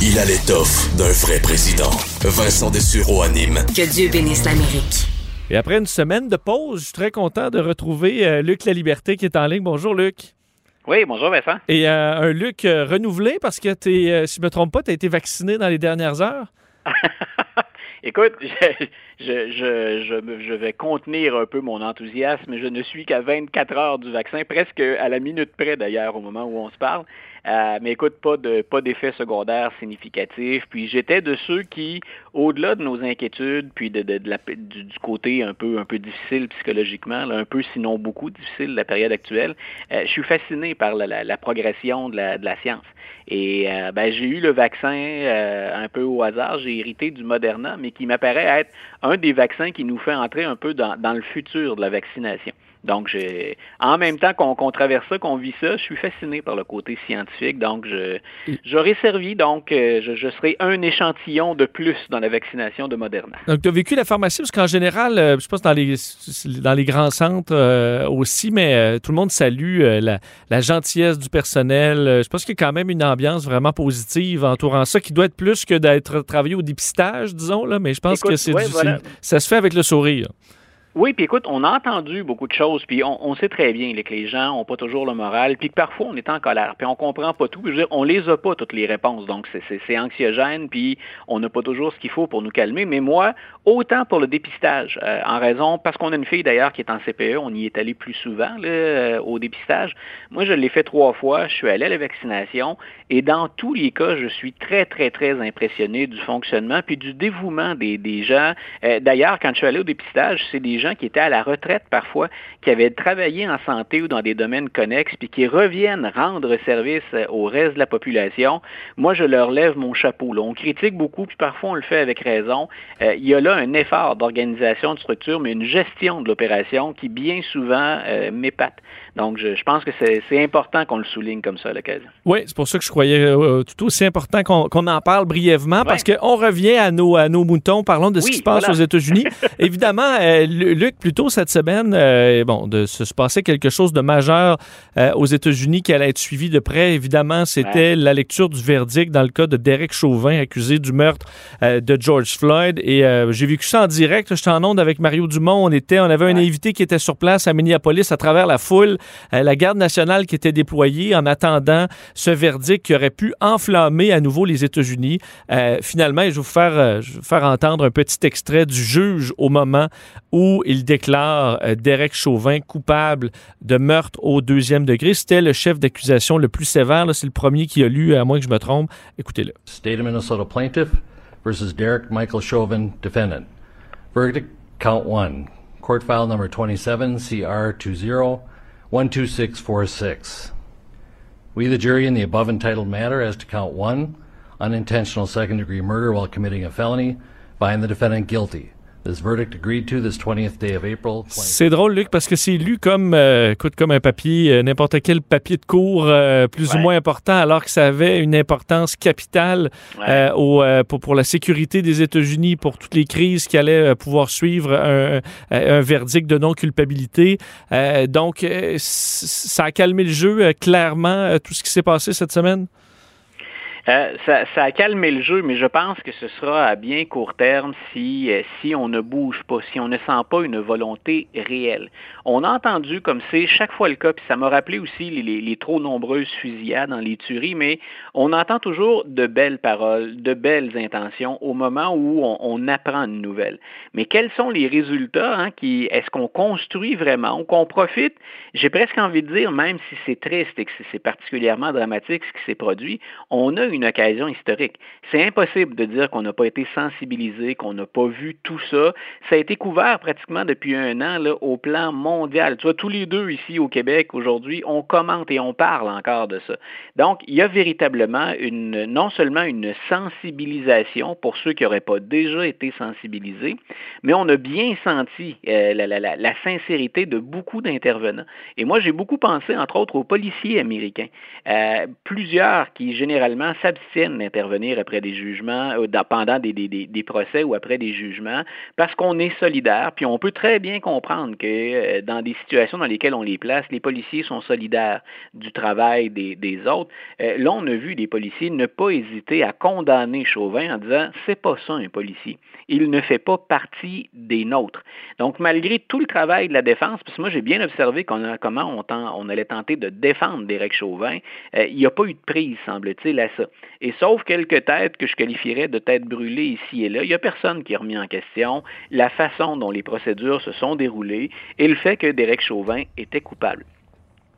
Il a l'étoffe d'un vrai président. Vincent Dessureau anime. Que Dieu bénisse l'Amérique. Et après une semaine de pause, je suis très content de retrouver euh, Luc La Liberté qui est en ligne. Bonjour Luc. Oui, bonjour Vincent. Et euh, un Luc euh, renouvelé parce que, t'es, euh, si je ne me trompe pas, tu as été vacciné dans les dernières heures. Écoute, je, je, je, je, me- je vais contenir un peu mon enthousiasme. Je ne suis qu'à 24 heures du vaccin, presque à la minute près d'ailleurs au moment où on se parle. Euh, mais écoute, pas de pas d'effet secondaire significatif. Puis j'étais de ceux qui, au-delà de nos inquiétudes, puis de, de, de la, du, du côté un peu un peu difficile psychologiquement, là, un peu sinon beaucoup difficile la période actuelle, euh, je suis fasciné par la, la, la progression de la, de science. Et euh, ben, j'ai eu le vaccin euh, un peu au hasard. J'ai hérité du Moderna, mais qui m'apparaît être un des vaccins qui nous fait entrer un peu dans, dans le futur de la vaccination. Donc, j'ai, en même temps qu'on qu'on traverse ça, qu'on vit ça, je suis fasciné par le côté scientifique. Donc, je, j'aurais servi, donc, euh, je, je serai un échantillon de plus dans la vaccination de Moderna. Donc, tu as vécu la pharmacie? Parce qu'en général, euh, je pense dans les, dans les grands centres euh, aussi, mais euh, tout le monde salue euh, la, la gentillesse du personnel. Je pense qu'il y a quand même une ambiance vraiment positive entourant ça qui doit être plus que d'être travaillé au dépistage, disons, là, mais je pense Écoute, que c'est ouais, du- voilà. c'est- ça se fait avec le sourire. Oui, puis écoute, on a entendu beaucoup de choses, puis on, sait très bien là, que les gens n'ont pas toujours le moral, puis que parfois on est en colère, puis on comprend pas tout. Puis je on les a pas toutes les réponses, donc c'est- anxiogène, puis on n'a pas toujours ce qu'il faut pour nous calmer. Mais moi, autant pour le dépistage, euh, en raison, parce qu'on a une fille d'ailleurs qui est en CPE, on y est allé plus souvent euh, au dépistage. Moi, je l'ai fait trois fois, je suis allé à la vaccination, et dans tous les cas, je suis très, très, très impressionné du fonctionnement puis du dévouement des, des gens. Euh, D'ailleurs, quand je suis allé au dépistage, c'est des gens qui étaient à la retraite parfois, qui avaient travaillé en santé ou dans des domaines connexes, puis qui reviennent rendre service euh, au reste de la population. Moi, je leur lève mon chapeau. On critique beaucoup, puis parfois on le fait avec raison. Euh, il y a là un effort d'organisation de structure, mais une gestion de l'opération qui bien souvent euh, m'épate. Donc, je, je pense que c'est important qu'on le souligne comme ça à l'occasion. Oui, c'est pour ça que je croyais euh, tout aussi important qu'on en parle brièvement parce qu'on revient à nos, à nos moutons. Parlons de ce qui se passe voilà. aux États-Unis. Évidemment, euh, Lu- Luc, plus tôt cette semaine, euh, bon, de se, se passer quelque chose de majeur euh, aux États-Unis qui allait être suivi de près. Évidemment, c'était la lecture du verdict dans le cas de Derek Chauvin, accusé du meurtre euh, de George Floyd. Et euh, j'ai vécu ça en direct. J'étais en onde avec Mario Dumont. On était, on avait un invité qui était sur place à Minneapolis à travers la foule, euh, la garde nationale qui était déployée en attendant ce verdict qui aurait pu enflammer à nouveau les États-Unis. Euh, finalement, je vais, vous faire, euh, je vais vous faire entendre un petit extrait du juge au moment où il déclare euh, Derek Chauvin coupable de meurtre au deuxième degré. C'était le chef d'accusation le plus sévère. C'est le premier qui a lu, à moins que je me trompe. Écoutez-le. State of Minnesota plaintiff versus Derek Michael Chauvin, defendant. Verdict, count one. Court file number 27 CR 20 12646. We, the jury, in the above entitled matter as to count one, unintentional second degree murder while committing a felony, find the defendant guilty. This verdict agreed to this 20th day of April. 20- C'est drôle, Luc, parce que c'est lu comme, euh, écoute, comme un papier, euh, n'importe quel papier de cours euh, plus ou moins important, alors que ça avait une importance capitale Ouais. euh, au, euh, pour, pour la sécurité des États-Unis, pour toutes les crises qui allaient euh, pouvoir suivre un, verdict de non-culpabilité. Euh, donc, ça a calmé le jeu, euh, clairement, euh, tout ce qui s'est passé cette semaine? Euh, ça, a calmé le jeu, mais je pense que ce sera à bien court terme si, euh, si on ne bouge pas, si on ne sent pas une volonté réelle. On a entendu, comme c'est chaque fois le cas, puis ça m'a rappelé aussi les, trop nombreuses fusillades dans les tueries, mais on entend toujours de belles paroles, de belles intentions au moment où on, apprend une nouvelle. Mais quels sont les résultats? Hein, qui, est-ce qu'on construit vraiment ou qu'on profite? J'ai presque envie de dire, même si c'est triste et que c'est- particulièrement dramatique ce qui s'est produit, on a occasion historique. C'est impossible de dire qu'on n'a pas été sensibilisé, qu'on n'a pas vu tout ça. Ça a été couvert pratiquement depuis un an au plan mondial. Tu vois, tous les deux ici au Québec aujourd'hui, on commente et on parle encore de ça. Donc, il y a véritablement une, non seulement une sensibilisation pour ceux qui n'auraient pas déjà été sensibilisés, mais on a bien senti euh, la sincérité de beaucoup d'intervenants. Et moi, j'ai beaucoup pensé, entre autres, aux policiers américains. Euh, plusieurs qui, généralement, s'abstiennent d'intervenir après des jugements, euh, pendant des, procès ou après des jugements, parce qu'on est solidaire, puis on peut très bien comprendre que euh, dans des situations dans lesquelles on les place, les policiers sont solidaires du travail des, autres. Euh, là, on a vu des policiers ne pas hésiter à condamner Chauvin en disant c'est pas ça un policier. Il ne fait pas partie des nôtres. Donc, malgré tout le travail de la défense, parce que moi j'ai bien observé comment on, on, allait tenter de défendre Derek Chauvin, il n'y a pas eu de prise, semble-t-il, à ça. Et sauf quelques têtes que je qualifierais de têtes brûlées ici et là, il n'y a personne qui a remis en question la façon dont les procédures se sont déroulées et le fait que Derek Chauvin était coupable.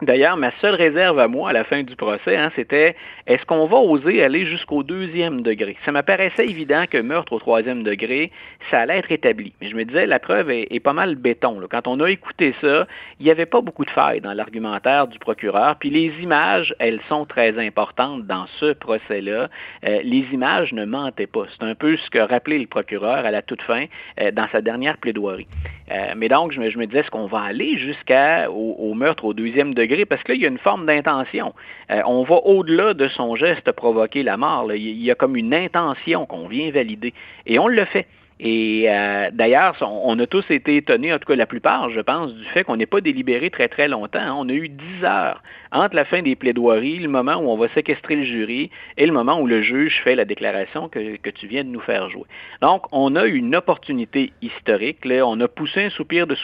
D'ailleurs, ma seule réserve à moi à la fin du procès, hein, c'était est-ce qu'on va oser aller jusqu'au deuxième degré? Ça m'apparaissait évident que meurtre au troisième degré, ça allait être établi. Mais je me disais, la preuve est, pas mal béton. Quand on a écouté ça, il n'y avait pas beaucoup de failles dans l'argumentaire du procureur. Puis les images, elles sont très importantes dans ce procès-là. Euh, les images ne mentaient pas. C'est un peu ce que rappelait le procureur à la toute fin euh, dans sa dernière plaidoirie. Euh, mais donc, je me, disais, est-ce qu'on va aller jusqu'au au meurtre au deuxième degré? Parce que là, il y a une forme d'intention. Euh, on va au-delà de son geste provoquer la mort. Il y a comme une intention qu'on vient valider. Et on le fait. Et euh, d'ailleurs, on, a tous été étonnés, en tout cas la plupart, je pense, du fait qu'on n'ait pas délibéré très très longtemps. On a eu dix heures entre la fin des plaidoiries, le moment où on va séquestrer le jury et le moment où le juge fait la déclaration que, que tu viens de nous faire jouer. Donc, on a une opportunité historique. Là. On a poussé un soupir de,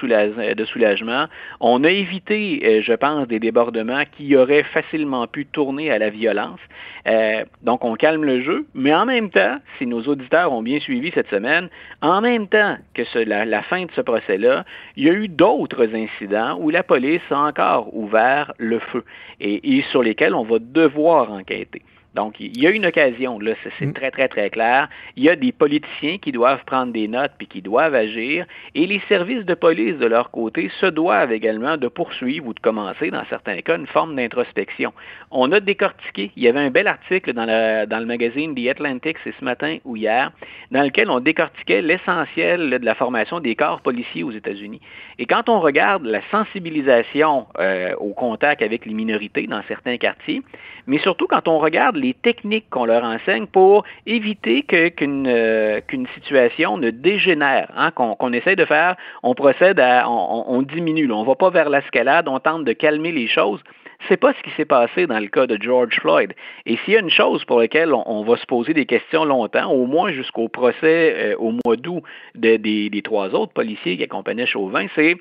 de soulagement. On a évité, euh, je pense, des débordements qui auraient facilement pu tourner à la violence. Euh, donc, on calme le jeu, mais en même temps, si nos auditeurs ont bien suivi cette semaine, en même temps que la, fin de ce procès-là, il y a eu d'autres incidents où la police a encore ouvert le feu et sur lesquels on va devoir enquêter. Donc, il y a une occasion, là, c'est mm. très, très, très clair. Il y a des politiciens qui doivent prendre des notes puis qui doivent agir, et les services de police, de leur côté, se doivent également de poursuivre ou de commencer, dans certains cas, une forme d'introspection. On a décortiqué, il y avait un bel article dans, dans le magazine The Atlantic, c'est ce matin ou hier, dans lequel on décortiquait l'essentiel de la formation des corps policiers aux États-Unis. Et quand on regarde la sensibilisation euh, au contact avec les minorités dans certains quartiers, mais surtout quand on regarde les techniques qu'on leur enseigne pour éviter qu'une euh, qu'une situation ne dégénère, hein, qu'on essaie de faire, on procède à, on, diminue, on ne va pas vers l'escalade, on tente de calmer les choses. C'est pas ce qui s'est passé dans le cas de George Floyd. Et s'il y a une chose pour laquelle on, va se poser des questions longtemps, au moins jusqu'au procès euh, au mois d'août des trois autres policiers qui accompagnaient Chauvin, c'est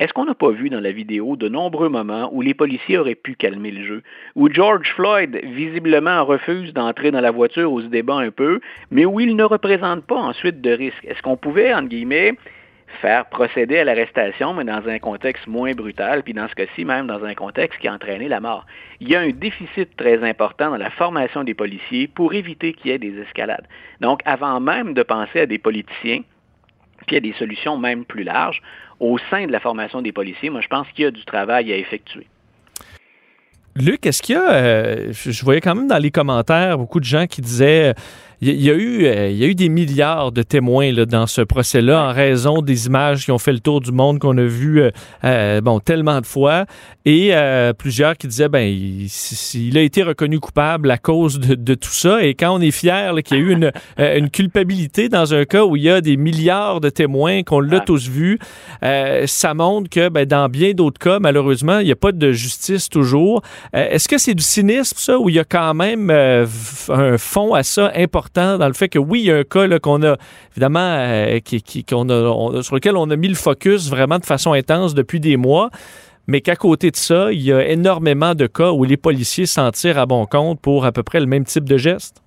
est-ce qu'on n'a pas vu dans la vidéo de nombreux moments où les policiers auraient pu calmer le jeu, où George Floyd visiblement refuse d'entrer dans la voiture où se débat un peu, mais où il ne représente pas ensuite de risque? Est-ce qu'on pouvait, entre guillemets, faire procéder à l'arrestation, mais dans un contexte moins brutal, puis dans ce cas-ci, même dans un contexte qui a entraîné la mort? Il y a un déficit très important dans la formation des policiers pour éviter qu'il y ait des escalades. Donc, avant même de penser à des politiciens, puis à des solutions même plus larges, au sein de la formation des policiers, moi, je pense qu'il y a du travail à effectuer. Luc, est-ce qu'il y a, euh, je voyais quand même dans les commentaires beaucoup de gens qui disaient il y, a eu, euh, il y a eu des milliards de témoins là, dans ce procès-là en raison des images qui ont fait le tour du monde qu'on a vu euh, euh, bon tellement de fois et plusieurs qui disaient ben il, a été reconnu coupable à cause de, tout ça et quand on est fier qu'il y a eu une, une, culpabilité dans un cas où il y a des milliards de témoins qu'on l'a tous vu, ça montre que ben, dans bien d'autres cas malheureusement il n'y a pas de justice toujours. Est-ce que c'est du cynisme ça ou il y a quand même un fond à ça important? Dans le fait que oui, il y a un cas qu'on a évidemment euh, sur lequel on a mis le focus vraiment de façon intense depuis des mois, mais qu'à côté de ça, il y a énormément de cas où les policiers s'en tirent à bon compte pour à peu près le même type de geste.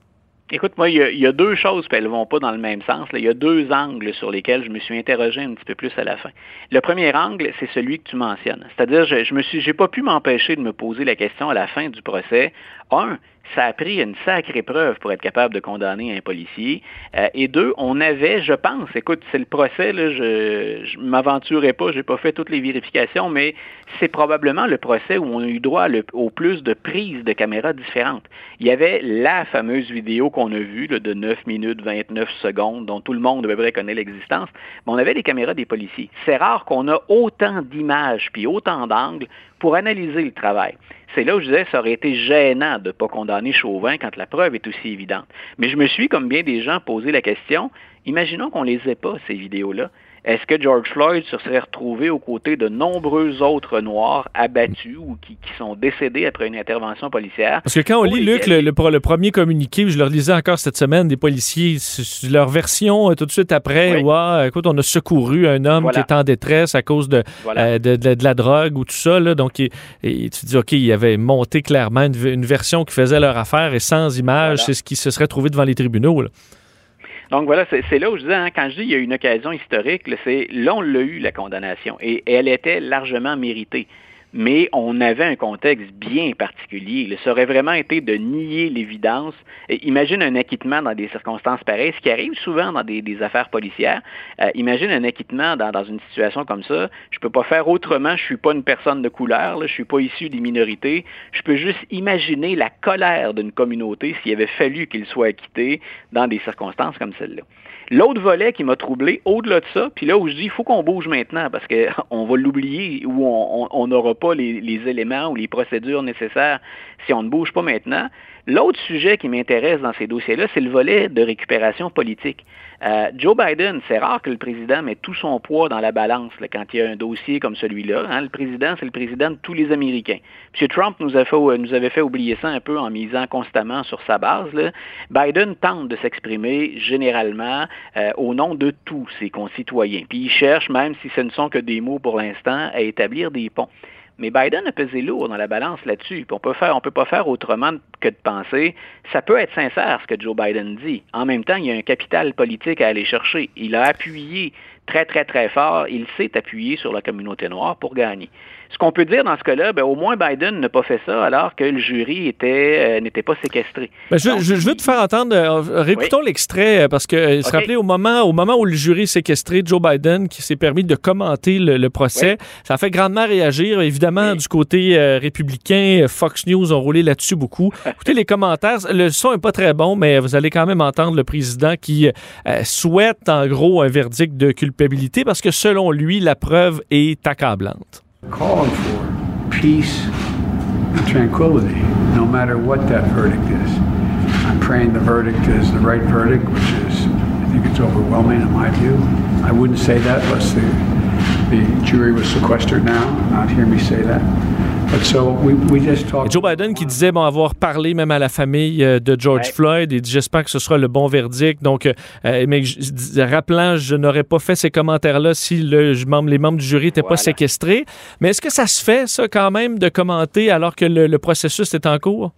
Écoute, moi, il y, a, deux choses, puis elles ne vont pas dans le même sens. Il y a deux angles sur lesquels je me suis interrogé un petit peu plus à la fin. Le premier angle, c'est celui que tu mentionnes. C'est-à-dire, je, je me pas pu m'empêcher de me poser la question à la fin du procès. Un, ça a pris une sacrée preuve pour être capable de condamner un policier. Euh, et deux, on avait, je pense, écoute, c'est le procès, là, je ne m'aventurerai pas, je n'ai pas fait toutes les vérifications, mais c'est probablement le procès où on a eu droit au plus de prises de caméras différentes. Il y avait la fameuse vidéo qu'on a vue de 9 minutes 29 secondes, dont tout le monde devrait connaître l'existence, mais on avait les caméras des policiers. C'est rare qu'on a autant d'images puis autant d'angles pour analyser le travail. C'est là où je disais, ça aurait été gênant de ne pas condamner Chauvin quand la preuve est aussi évidente. Mais je me suis, comme bien des gens, posé la question, imaginons qu'on les ait pas, ces vidéos-là. Est-ce que George Floyd se serait retrouvé aux côtés de nombreux autres Noirs abattus ou qui, sont décédés après une intervention policière? Parce que quand on lit, Luc, le, le, premier communiqué, je le lisais encore cette semaine, des policiers, leur version euh, tout de suite après, ouais, écoute, on a secouru un homme qui est en détresse à cause de, euh, de, la drogue ou tout ça. Là, donc, et, tu te dis, OK, il avait monté clairement une, version qui faisait leur affaire et sans image, c'est ce qui se serait trouvé devant les tribunaux. Là. Donc voilà, c'est là où je disais, hein, quand je dis y a une occasion historique, c'est là on l'a eu, la condamnation, et elle était largement méritée mais on avait un contexte bien particulier. Ça aurait vraiment été de nier l'évidence. Imagine un acquittement dans des circonstances pareilles, ce qui arrive souvent dans des, affaires policières. Euh, imagine un acquittement dans, une situation comme ça. Je ne peux pas faire autrement. Je ne suis pas une personne de couleur. je ne suis pas issu des minorités. Je peux juste imaginer la colère d'une communauté s'il avait fallu qu'il soit acquitté dans des circonstances comme celle-là. L'autre volet qui m'a troublé, au-delà de ça, puis là où je dis, il faut qu'on bouge maintenant parce qu'on va l'oublier ou on n'aura pas les, les, éléments ou les procédures nécessaires si on ne bouge pas maintenant. L'autre sujet qui m'intéresse dans ces dossiers-là, c'est le volet de récupération politique. Euh, Joe Biden, c'est rare que le président mette tout son poids dans la balance quand il y a un dossier comme celui-là. Hein. Le président, c'est le président de tous les Américains. M. Trump nous, avait fait oublier ça un peu en misant constamment sur sa base. Biden tente de s'exprimer généralement euh, au nom de tous ses concitoyens. Puis il cherche, même si ce ne sont que des mots pour l'instant, à établir des ponts. Mais Biden a pesé lourd dans la balance là-dessus. On peut faire, on peut pas faire autrement que de penser. Ça peut être sincère ce que Joe Biden dit. En même temps, il y a un capital politique à aller chercher. Il a appuyé très, très, très fort. Il s'est appuyé sur la communauté noire pour gagner. Ce qu'on peut dire dans ce cas-là, ben, au moins Biden n'a pas fait ça alors que le jury était euh, n'était pas séquestré. Ben, je, veux te faire entendre, euh, réécoutons l'extrait, euh, parce que se rappeler au moment, au moment où le jury est séquestré, Joe Biden qui s'est permis de commenter le, procès, ça a fait grandement réagir. Évidemment, du côté républicain, Fox News ont roulé là-dessus beaucoup. Écoutez les commentaires, le son n'est pas très bon, mais vous allez quand même entendre le président qui souhaite en gros un verdict de culpabilité parce que selon lui, la preuve est accablante. Calling for peace and tranquility, no matter what that verdict is. I'm praying the verdict is the right verdict, which is, I think it's overwhelming in my view. I wouldn't say that unless the, the jury was sequestered now, not hear me say that. Joe Biden qui disait bon, avoir parlé même à la famille euh, de George Floyd et j'espère que ce sera le bon verdict. Donc, euh, euh, mais rappelant, je n'aurais pas fait ces commentaires-là si le, les membres du jury n'étaient pas séquestrés. Mais est-ce que ça se fait, ça, quand même, de commenter alors que le, processus est en cours?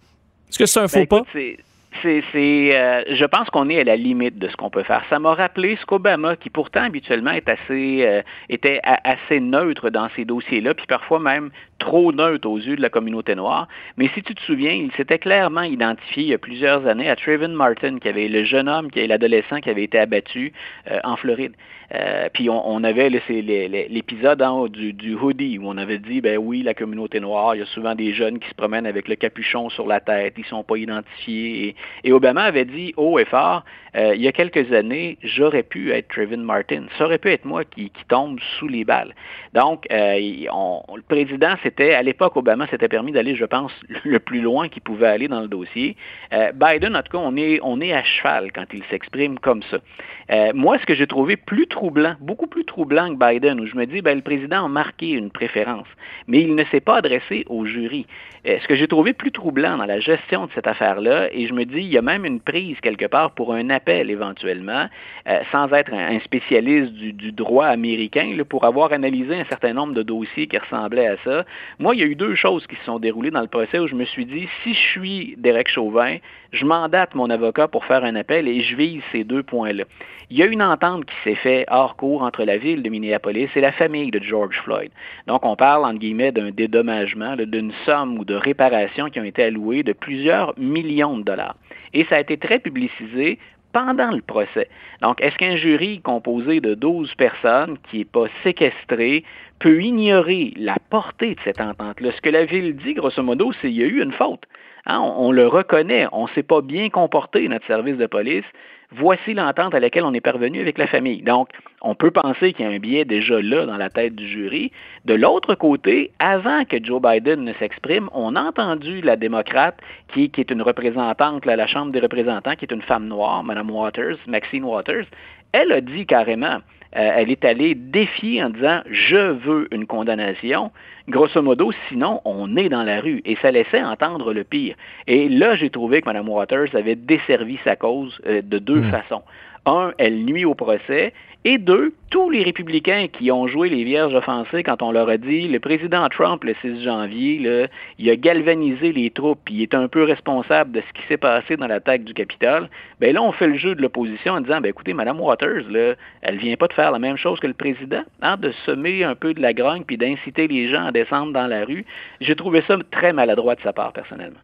Est-ce que c'est un faux ben, pas? c'est, je pense qu'on est à la limite de ce qu'on peut faire. Ça m'a rappelé ce qu'Obama, qui pourtant habituellement est assez, était assez neutre dans ces dossiers-là, puis parfois même trop neutre aux yeux de la communauté noire. Mais si tu te souviens, il s'était clairement identifié il y a plusieurs années à Trayvon Martin, qui avait le jeune homme, qui est l'adolescent qui avait été abattu euh, en Floride. Euh, puis on, avait l'épisode du, du, hoodie où on avait dit, ben oui, la communauté noire, il y a souvent des jeunes qui se promènent avec le capuchon sur la tête, ils sont pas identifiés. Et, Obama avait dit haut et fort, euh, il y a quelques années, j'aurais pu être Trayvon Martin. Ça aurait pu être moi qui, tombe sous les balles. Donc, le président c'était, à l'époque, Obama s'était permis d'aller, je pense, le plus loin qu'il pouvait aller dans le dossier. Euh, Biden, en tout cas, on est, on est à cheval quand il s'exprime comme ça. Euh, moi, ce que j'ai trouvé plus troublant, beaucoup plus troublant que Biden, où je me dis, ben, le président a marqué une préférence, mais il ne s'est pas adressé au jury. Euh, ce que j'ai trouvé plus troublant dans la gestion de cette affaire-là, et je me dis, il y a même une prise quelque part pour un appel éventuellement, sans être un, spécialiste du, du, droit américain, pour avoir analysé un certain nombre de dossiers qui ressemblaient à ça, moi, il y a eu deux choses qui se sont déroulées dans le procès où je me suis dit, si je suis Derek Chauvin, je mandate mon avocat pour faire un appel et je vise ces deux points-là. Il y a une entente qui s'est faite hors cours entre la ville de Minneapolis et la famille de George Floyd. Donc, on parle, entre guillemets, d'un dédommagement, d'une somme ou de réparation qui ont été allouées de plusieurs millions de dollars. Et ça a été très publicisé pendant le procès. Donc, est-ce qu'un jury composé de 12 personnes qui n'est pas séquestré peut ignorer la portée de cette entente-là? Ce que la Ville dit, grosso modo, c'est qu'il y a eu une faute. Hein, on, le reconnaît. On ne s'est pas bien comporté, notre service de police. Voici l'entente à laquelle on est parvenu avec la famille. Donc, on peut penser qu'il y a un biais déjà là dans la tête du jury. De l'autre côté, avant que Joe Biden ne s'exprime, on a entendu la démocrate qui, est une représentante à la Chambre des représentants, qui est une femme noire, Mme Waters, Maxine Waters. Elle a dit carrément, euh, elle est allée défier en disant je veux une condamnation. Grosso modo, sinon, on est dans la rue. Et ça laissait entendre le pire. Et là, j'ai trouvé que Mme Waters avait desservi sa cause euh, de deux hmm. façons. Un, elle nuit au procès. Et deux, tous les républicains qui ont joué les vierges offensées quand on leur a dit le président Trump, le 6 janvier, il a galvanisé les troupes, il est un peu responsable de ce qui s'est passé dans l'attaque du Capitole. Ben là, on fait le jeu de l'opposition en disant, ben écoutez, Mme Waters, là, elle vient pas de faire la même chose que le président, hein, de semer un peu de la grogne puis d'inciter les gens à descendre dans la rue. J'ai trouvé ça très maladroit de sa part, personnellement.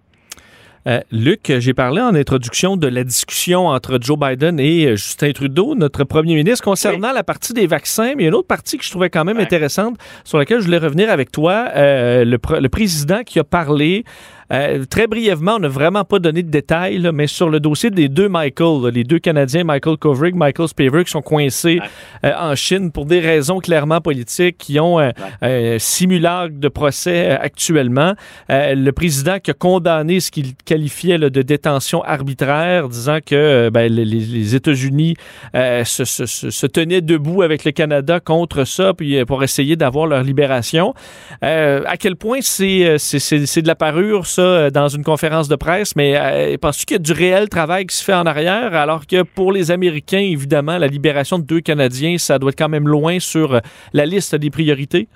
Euh, Luc, j'ai parlé en introduction de la discussion entre Joe Biden et euh, Justin Trudeau, notre premier ministre, concernant la partie des vaccins. Mais il y a une autre partie que je trouvais quand même intéressante sur laquelle je voulais revenir avec toi. Euh, le, le, président qui a parlé euh, très brièvement, on n'a vraiment pas donné de détails, mais sur le dossier des deux Michael, les deux Canadiens, Michael Kovrig, Michael Spavor, qui sont coincés euh, en Chine pour des raisons clairement politiques, qui ont un simulacre de procès euh, actuellement. le président qui a condamné ce qu'il qualifiait de détention arbitraire, disant que ben, les, États-Unis se, se, se, tenaient debout avec le Canada contre ça, puis pour essayer d'avoir leur libération. à quel point c'est de la parure, ça, euh, dans une conférence de presse, mais euh, penses-tu qu'il y a du réel travail qui se fait en arrière, alors que pour les Américains, évidemment, la libération de deux Canadiens, ça doit être quand même loin sur euh, la liste des priorités?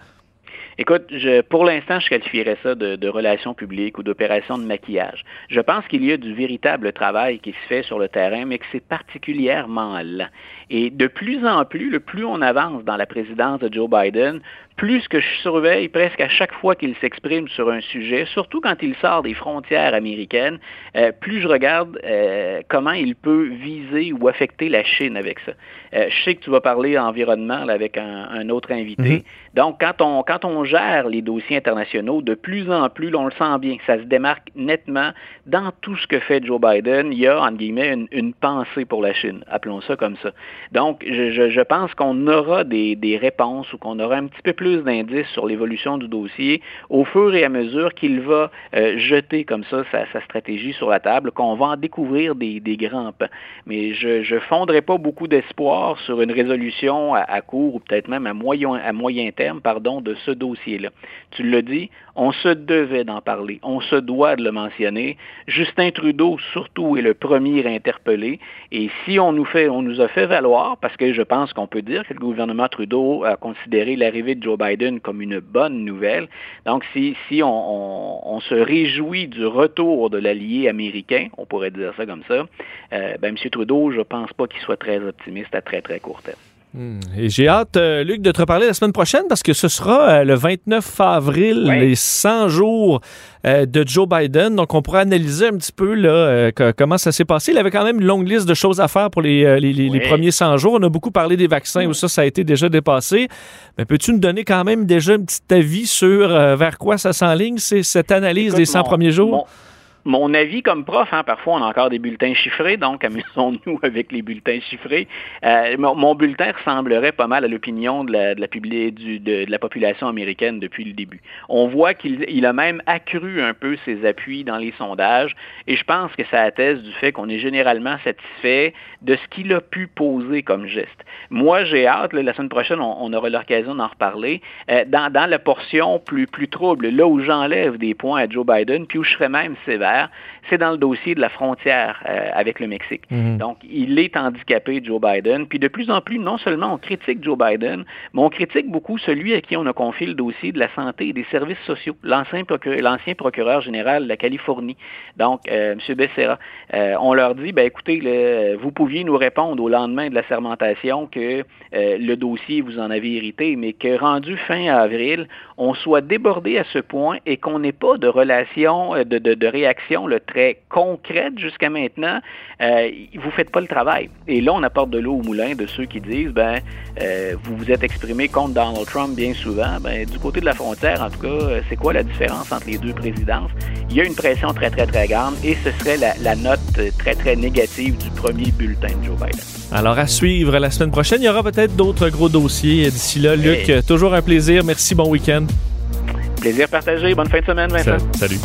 Écoute, je, pour l'instant, je qualifierais ça de, de relations publiques ou d'opérations de maquillage. Je pense qu'il y a du véritable travail qui se fait sur le terrain, mais que c'est particulièrement lent. Et de plus en plus, le plus on avance dans la présidence de Joe Biden, plus que je surveille presque à chaque fois qu'il s'exprime sur un sujet, surtout quand il sort des frontières américaines, euh, plus je regarde euh, comment il peut viser ou affecter la Chine avec ça. Euh, je sais que tu vas parler environnement avec un, autre invité. Mm-hmm. Donc, quand on, quand on gère les dossiers internationaux, de plus en plus, on le sent bien, ça se démarque nettement dans tout ce que fait Joe Biden. Il y a, entre guillemets, une, une pensée pour la Chine, appelons ça comme ça. Donc, je, je pense qu'on aura des, des réponses ou qu'on aura un petit peu plus plus d'indices sur l'évolution du dossier au fur et à mesure qu'il va euh, jeter comme ça sa, stratégie sur la table, qu'on va en découvrir des, grands pas. Mais je ne fondrai pas beaucoup d'espoir sur une résolution à, court ou peut-être même à moyen, à moyen terme pardon, de ce dossier-là. Tu l'as dit, on se devait d'en parler, on se doit de le mentionner. Justin Trudeau, surtout, est le premier interpellé. Et si on nous, fait, on nous a fait valoir, parce que je pense qu'on peut dire que le gouvernement Trudeau a considéré l'arrivée de Joe Biden comme une bonne nouvelle. Donc, si, on, se réjouit du retour de l'allié américain, on pourrait dire ça comme ça, euh, ben, M. Trudeau, je ne pense pas qu'il soit très optimiste à très, très court terme. Hmm. Et j'ai hâte, euh, Luc, de te reparler la semaine prochaine parce que ce sera euh, le 29 avril, les 100 jours euh, de Joe Biden. Donc, on pourra analyser un petit peu là, comment ça s'est passé. Il avait quand même une longue liste de choses à faire pour les, les, premiers 100 jours. On a beaucoup parlé des vaccins où ça, ça a été déjà dépassé. Mais peux-tu nous donner quand même déjà un petit avis sur vers quoi ça s'enligne, cette analyse des 100 premiers jours? mon avis comme prof, hein, parfois on a encore des bulletins chiffrés, donc amusons-nous avec les bulletins chiffrés. Euh, mon, bulletin ressemblerait pas mal à l'opinion de la, population américaine depuis le début. On voit qu'il a même accru un peu ses appuis dans les sondages, et je pense que ça atteste du fait qu'on est généralement satisfait de ce qu'il a pu poser comme geste. Moi, j'ai hâte, la semaine prochaine, on, aura l'occasion d'en reparler, euh, dans, dans la portion plus, plus trouble, là où j'enlève des points à Joe Biden, puis où je serais même sévère c'est dans le dossier de la frontière euh, avec le Mexique. Mhm. Donc, il est handicapé, Joe Biden. Puis de plus en plus, non seulement on critique Joe Biden, mais on critique beaucoup celui à qui on a confié le dossier de la santé et des services sociaux, l'ancien procureur, général de la Californie, donc euh, M. Becerra. Euh, on leur dit, ben écoutez, vous pouviez nous répondre au lendemain de la sermentation que le dossier, vous en avez hérité, mais que rendu fin avril, on soit débordé à ce point et qu'on n'ait pas de relation, de, de réaction actions très concrètes jusqu'à maintenant, euh, vous ne faites pas le travail. Et là, on apporte de l'eau au moulin de ceux qui disent, ben, euh, vous vous êtes exprimé contre Donald Trump bien souvent. Ben, du côté de la frontière, en tout cas, c'est quoi la différence entre les deux présidences? Il y a une pression très, très, très grande et ce serait la, la note très, très négative du premier bulletin de Joe Biden. Alors, à suivre la semaine prochaine, il y aura peut-être d'autres gros dossiers d'ici là. Luc, toujours un plaisir. Merci, bon week-end. Plaisir partagé. Bonne fin de semaine, Vincent. Salut.